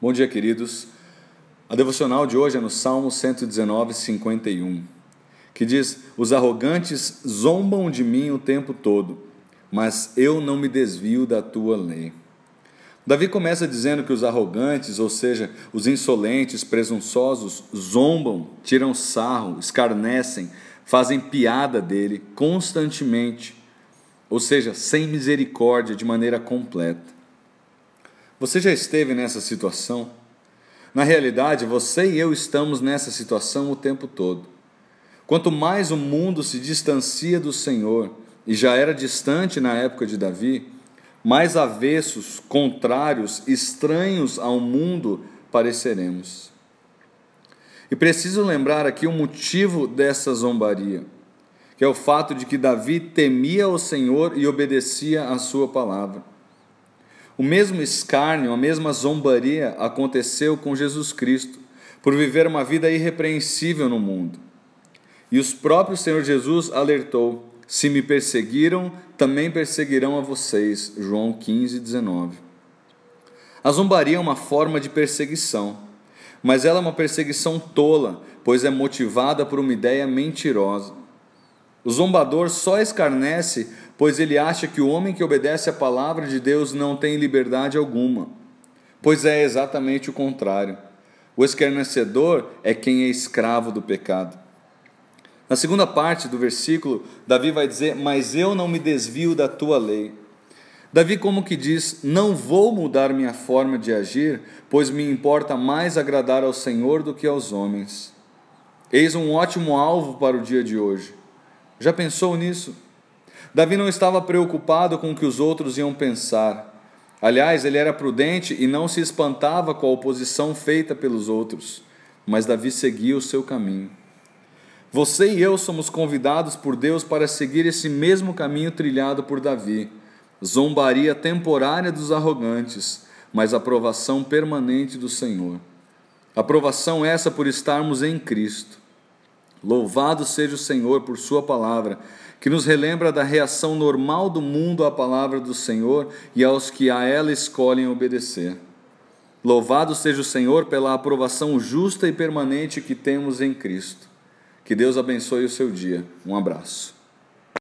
Bom dia, queridos. A devocional de hoje é no Salmo 119, 51, que diz: Os arrogantes zombam de mim o tempo todo, mas eu não me desvio da tua lei. Davi começa dizendo que os arrogantes, ou seja, os insolentes, presunçosos, zombam, tiram sarro, escarnecem, fazem piada dele constantemente, ou seja, sem misericórdia, de maneira completa. Você já esteve nessa situação? Na realidade, você e eu estamos nessa situação o tempo todo. Quanto mais o mundo se distancia do Senhor, e já era distante na época de Davi, mais avessos, contrários, estranhos ao mundo pareceremos. E preciso lembrar aqui o motivo dessa zombaria, que é o fato de que Davi temia o Senhor e obedecia à sua palavra. O mesmo escárnio, a mesma zombaria aconteceu com Jesus Cristo, por viver uma vida irrepreensível no mundo. E os próprios Senhor Jesus alertou: se me perseguiram, também perseguirão a vocês. João 15, 19. A zombaria é uma forma de perseguição, mas ela é uma perseguição tola, pois é motivada por uma ideia mentirosa. O zombador só escarnece pois ele acha que o homem que obedece à palavra de Deus não tem liberdade alguma. Pois é exatamente o contrário. O escarnecedor é quem é escravo do pecado. Na segunda parte do versículo, Davi vai dizer: Mas eu não me desvio da tua lei. Davi, como que diz: Não vou mudar minha forma de agir, pois me importa mais agradar ao Senhor do que aos homens. Eis um ótimo alvo para o dia de hoje. Já pensou nisso? Davi não estava preocupado com o que os outros iam pensar. Aliás, ele era prudente e não se espantava com a oposição feita pelos outros, mas Davi seguia o seu caminho. Você e eu somos convidados por Deus para seguir esse mesmo caminho trilhado por Davi. Zombaria temporária dos arrogantes, mas aprovação permanente do Senhor. Aprovação essa por estarmos em Cristo. Louvado seja o Senhor por Sua palavra, que nos relembra da reação normal do mundo à palavra do Senhor e aos que a ela escolhem obedecer. Louvado seja o Senhor pela aprovação justa e permanente que temos em Cristo. Que Deus abençoe o seu dia. Um abraço.